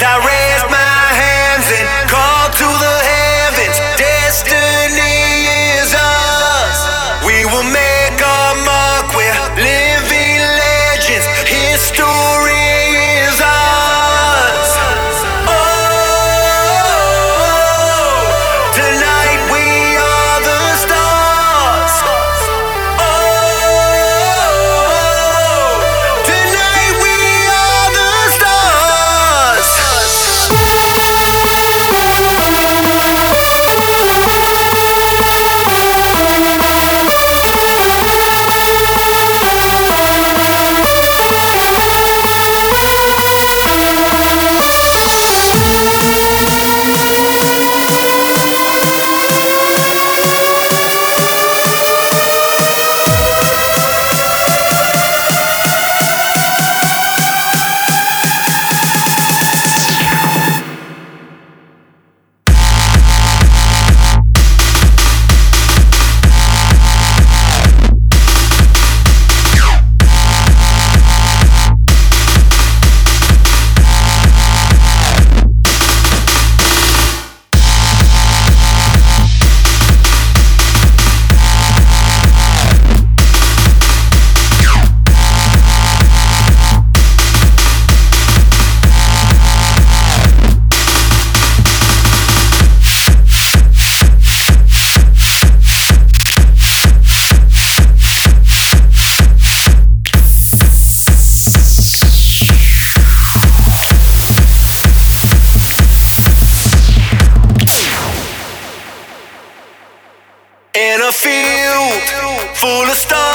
I raise Field full of stars,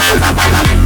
Bye.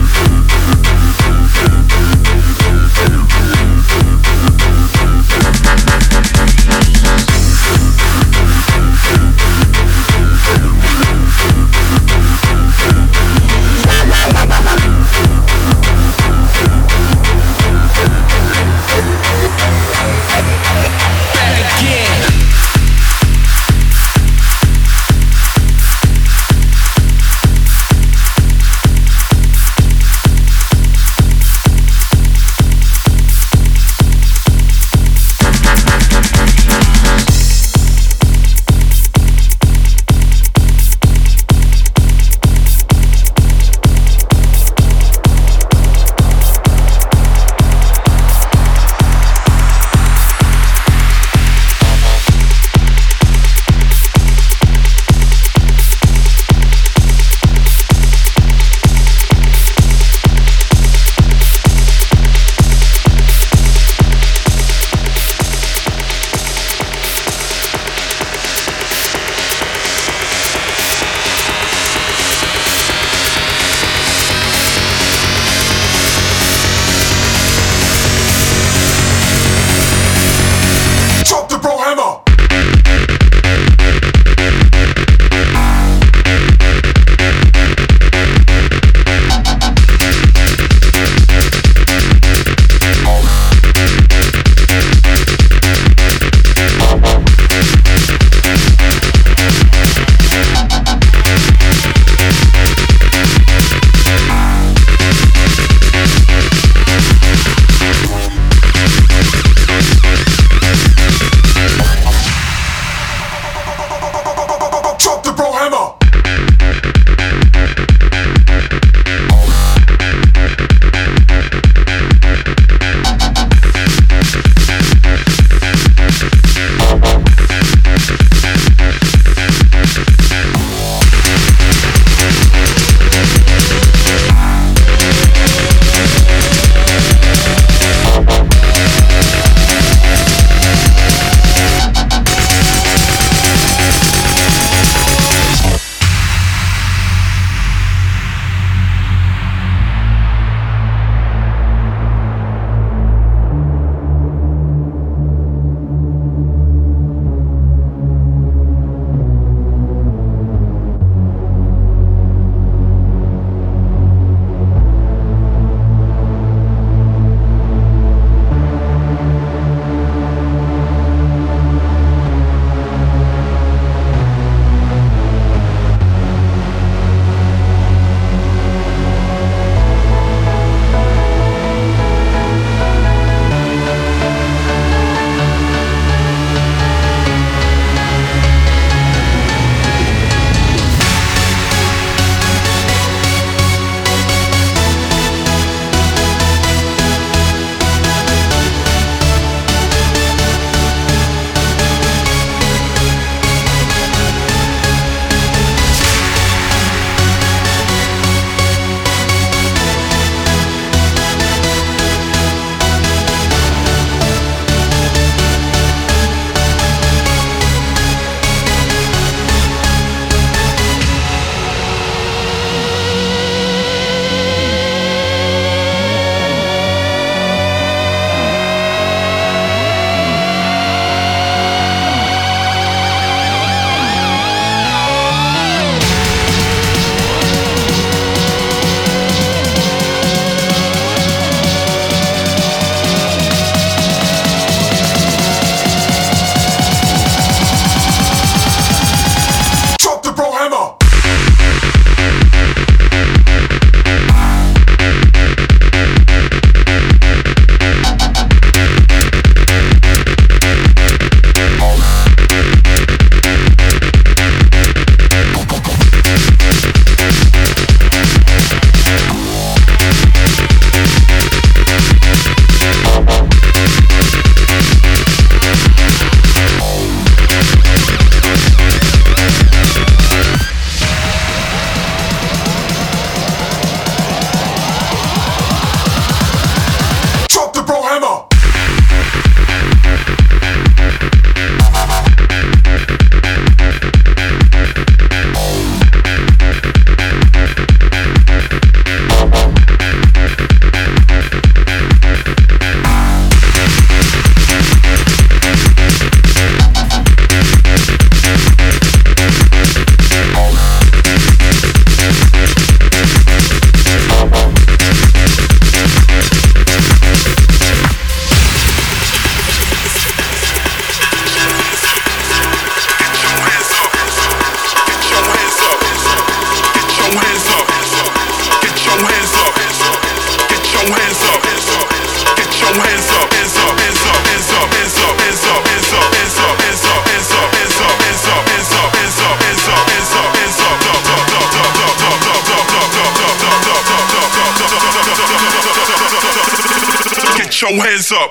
Get your hands up.